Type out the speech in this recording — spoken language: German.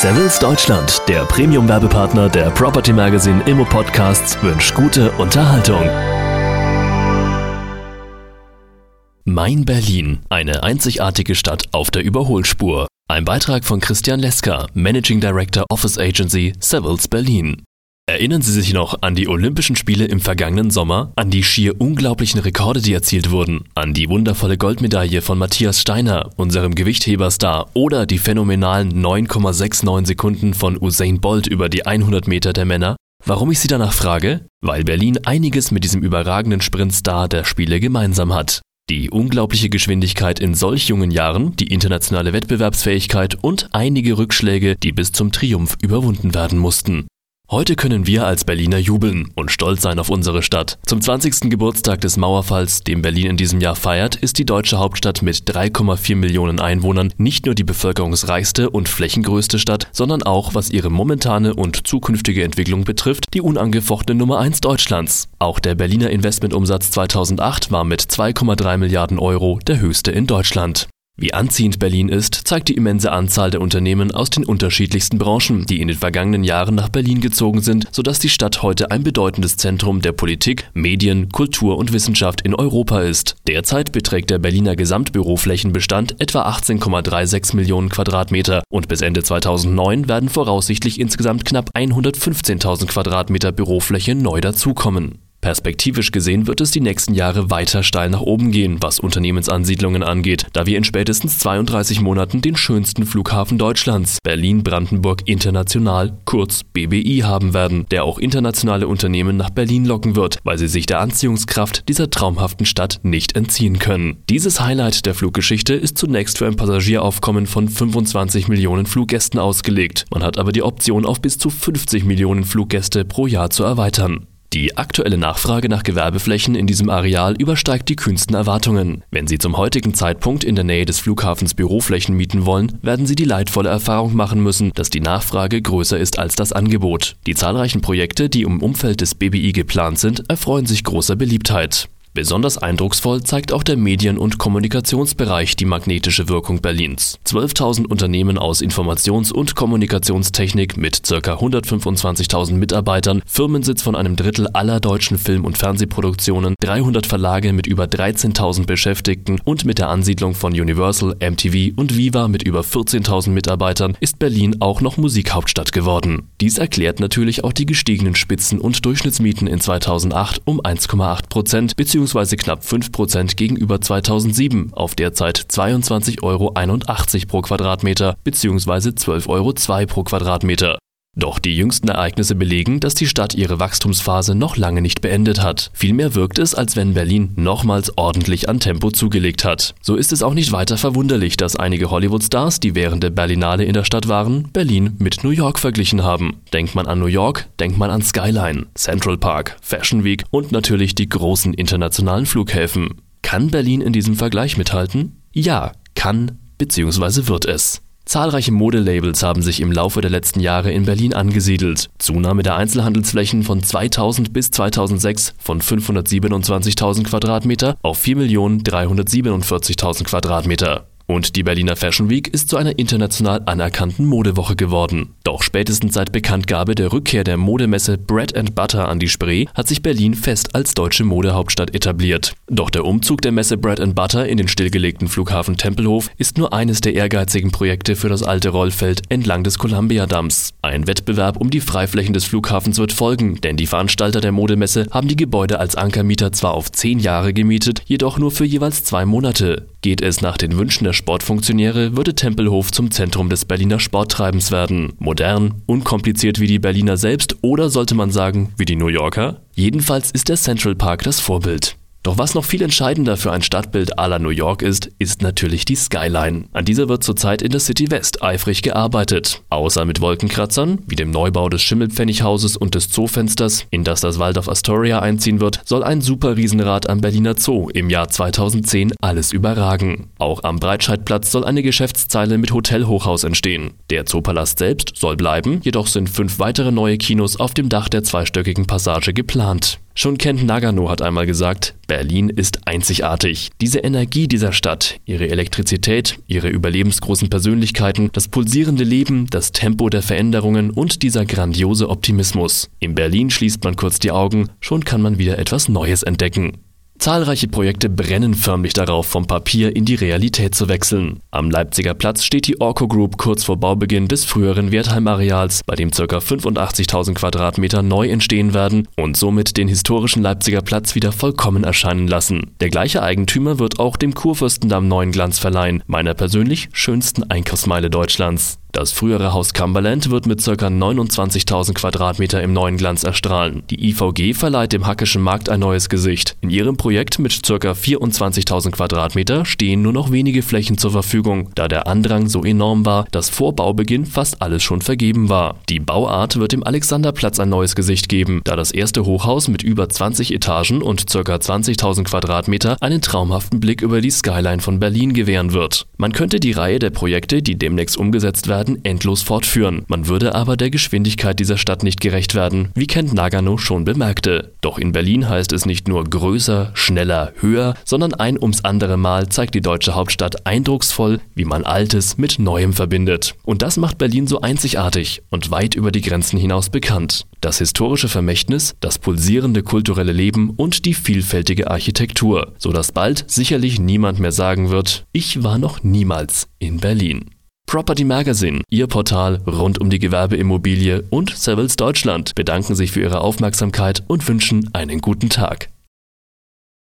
Savills Deutschland, der Premium-Werbepartner der Property Magazine Immo Podcasts, wünscht gute Unterhaltung. Mein Berlin, eine einzigartige Stadt auf der Überholspur. Ein Beitrag von Christian Leska, Managing Director Office Agency Savills Berlin. Erinnern Sie sich noch an die Olympischen Spiele im vergangenen Sommer? An die schier unglaublichen Rekorde, die erzielt wurden? An die wundervolle Goldmedaille von Matthias Steiner, unserem Gewichtheberstar? Oder die phänomenalen 9,69 Sekunden von Usain Bolt über die 100 Meter der Männer? Warum ich Sie danach frage? Weil Berlin einiges mit diesem überragenden Sprintstar der Spiele gemeinsam hat. Die unglaubliche Geschwindigkeit in solch jungen Jahren, die internationale Wettbewerbsfähigkeit und einige Rückschläge, die bis zum Triumph überwunden werden mussten. Heute können wir als Berliner jubeln und stolz sein auf unsere Stadt. Zum 20. Geburtstag des Mauerfalls, den Berlin in diesem Jahr feiert, ist die deutsche Hauptstadt mit 3,4 Millionen Einwohnern nicht nur die bevölkerungsreichste und flächengrößte Stadt, sondern auch, was ihre momentane und zukünftige Entwicklung betrifft, die unangefochtene Nummer 1 Deutschlands. Auch der Berliner Investmentumsatz 2008 war mit 2,3 Milliarden Euro der höchste in Deutschland. Wie anziehend Berlin ist, zeigt die immense Anzahl der Unternehmen aus den unterschiedlichsten Branchen, die in den vergangenen Jahren nach Berlin gezogen sind, sodass die Stadt heute ein bedeutendes Zentrum der Politik, Medien, Kultur und Wissenschaft in Europa ist. Derzeit beträgt der Berliner Gesamtbüroflächenbestand etwa 18,36 Millionen Quadratmeter und bis Ende 2009 werden voraussichtlich insgesamt knapp 115.000 Quadratmeter Bürofläche neu dazukommen. Perspektivisch gesehen wird es die nächsten Jahre weiter steil nach oben gehen, was Unternehmensansiedlungen angeht, da wir in spätestens 32 Monaten den schönsten Flughafen Deutschlands, Berlin-Brandenburg International, kurz BBI, haben werden, der auch internationale Unternehmen nach Berlin locken wird, weil sie sich der Anziehungskraft dieser traumhaften Stadt nicht entziehen können. Dieses Highlight der Fluggeschichte ist zunächst für ein Passagieraufkommen von 25 Millionen Fluggästen ausgelegt. Man hat aber die Option auf bis zu 50 Millionen Fluggäste pro Jahr zu erweitern. Die aktuelle Nachfrage nach Gewerbeflächen in diesem Areal übersteigt die kühnsten Erwartungen. Wenn Sie zum heutigen Zeitpunkt in der Nähe des Flughafens Büroflächen mieten wollen, werden Sie die leidvolle Erfahrung machen müssen, dass die Nachfrage größer ist als das Angebot. Die zahlreichen Projekte, die im Umfeld des BBI geplant sind, erfreuen sich großer Beliebtheit. Besonders eindrucksvoll zeigt auch der Medien- und Kommunikationsbereich die magnetische Wirkung Berlins. 12.000 Unternehmen aus Informations- und Kommunikationstechnik mit ca. 125.000 Mitarbeitern, Firmensitz von einem Drittel aller deutschen Film- und Fernsehproduktionen, 300 Verlage mit über 13.000 Beschäftigten und mit der Ansiedlung von Universal, MTV und Viva mit über 14.000 Mitarbeitern ist Berlin auch noch Musikhauptstadt geworden. Dies erklärt natürlich auch die gestiegenen Spitzen- und Durchschnittsmieten in 2008 um 1,8 Prozent bzw bzw. knapp 5% gegenüber 2007 auf derzeit 22,81 Euro pro Quadratmeter bzw. 12,02 Euro pro Quadratmeter. Doch die jüngsten Ereignisse belegen, dass die Stadt ihre Wachstumsphase noch lange nicht beendet hat. Vielmehr wirkt es, als wenn Berlin nochmals ordentlich an Tempo zugelegt hat. So ist es auch nicht weiter verwunderlich, dass einige Hollywood-Stars, die während der Berlinale in der Stadt waren, Berlin mit New York verglichen haben. Denkt man an New York, denkt man an Skyline, Central Park, Fashion Week und natürlich die großen internationalen Flughäfen. Kann Berlin in diesem Vergleich mithalten? Ja, kann bzw. wird es. Zahlreiche Modelabels haben sich im Laufe der letzten Jahre in Berlin angesiedelt. Zunahme der Einzelhandelsflächen von 2000 bis 2006 von 527.000 Quadratmeter auf 4.347.000 Quadratmeter. Und die Berliner Fashion Week ist zu einer international anerkannten Modewoche geworden. Doch spätestens seit Bekanntgabe der Rückkehr der Modemesse Bread and Butter an die Spree hat sich Berlin fest als deutsche Modehauptstadt etabliert. Doch der Umzug der Messe Bread and Butter in den stillgelegten Flughafen Tempelhof ist nur eines der ehrgeizigen Projekte für das alte Rollfeld entlang des Columbia-Damms. Ein Wettbewerb um die Freiflächen des Flughafens wird folgen, denn die Veranstalter der Modemesse haben die Gebäude als Ankermieter zwar auf zehn Jahre gemietet, jedoch nur für jeweils zwei Monate. Geht es nach den Wünschen der Sportfunktionäre, würde Tempelhof zum Zentrum des Berliner Sporttreibens werden. Modern, unkompliziert wie die Berliner selbst oder sollte man sagen, wie die New Yorker? Jedenfalls ist der Central Park das Vorbild. Doch was noch viel entscheidender für ein Stadtbild à la New York ist, ist natürlich die Skyline. An dieser wird zurzeit in der City West eifrig gearbeitet. Außer mit Wolkenkratzern, wie dem Neubau des Schimmelpfennighauses und des Zoofensters, in das das Waldorf Astoria einziehen wird, soll ein Superriesenrad am Berliner Zoo im Jahr 2010 alles überragen. Auch am Breitscheidplatz soll eine Geschäftszeile mit Hotelhochhaus entstehen. Der Zoopalast selbst soll bleiben, jedoch sind fünf weitere neue Kinos auf dem Dach der zweistöckigen Passage geplant. Schon Kent Nagano hat einmal gesagt, Berlin ist einzigartig. Diese Energie dieser Stadt, ihre Elektrizität, ihre überlebensgroßen Persönlichkeiten, das pulsierende Leben, das Tempo der Veränderungen und dieser grandiose Optimismus. In Berlin schließt man kurz die Augen, schon kann man wieder etwas Neues entdecken. Zahlreiche Projekte brennen förmlich darauf, vom Papier in die Realität zu wechseln. Am Leipziger Platz steht die Orco Group kurz vor Baubeginn des früheren Wertheim-Areals, bei dem ca. 85.000 Quadratmeter neu entstehen werden und somit den historischen Leipziger Platz wieder vollkommen erscheinen lassen. Der gleiche Eigentümer wird auch dem Kurfürstendamm neuen Glanz verleihen, meiner persönlich schönsten Einkaufsmeile Deutschlands. Das frühere Haus Cumberland wird mit ca. 29.000 Quadratmeter im neuen Glanz erstrahlen. Die IVG verleiht dem Hackischen Markt ein neues Gesicht. In ihrem Projekt mit ca. 24.000 Quadratmeter stehen nur noch wenige Flächen zur Verfügung, da der Andrang so enorm war, dass vor Baubeginn fast alles schon vergeben war. Die Bauart wird dem Alexanderplatz ein neues Gesicht geben, da das erste Hochhaus mit über 20 Etagen und ca. 20.000 Quadratmeter einen traumhaften Blick über die Skyline von Berlin gewähren wird. Man könnte die Reihe der Projekte, die demnächst umgesetzt werden, werden, endlos fortführen. Man würde aber der Geschwindigkeit dieser Stadt nicht gerecht werden, wie Kent Nagano schon bemerkte. Doch in Berlin heißt es nicht nur größer, schneller, höher, sondern ein ums andere Mal zeigt die deutsche Hauptstadt eindrucksvoll, wie man Altes mit Neuem verbindet. Und das macht Berlin so einzigartig und weit über die Grenzen hinaus bekannt. Das historische Vermächtnis, das pulsierende kulturelle Leben und die vielfältige Architektur, so dass bald sicherlich niemand mehr sagen wird, ich war noch niemals in Berlin. Property Magazine, Ihr Portal rund um die Gewerbeimmobilie und Savills Deutschland bedanken sich für Ihre Aufmerksamkeit und wünschen einen guten Tag.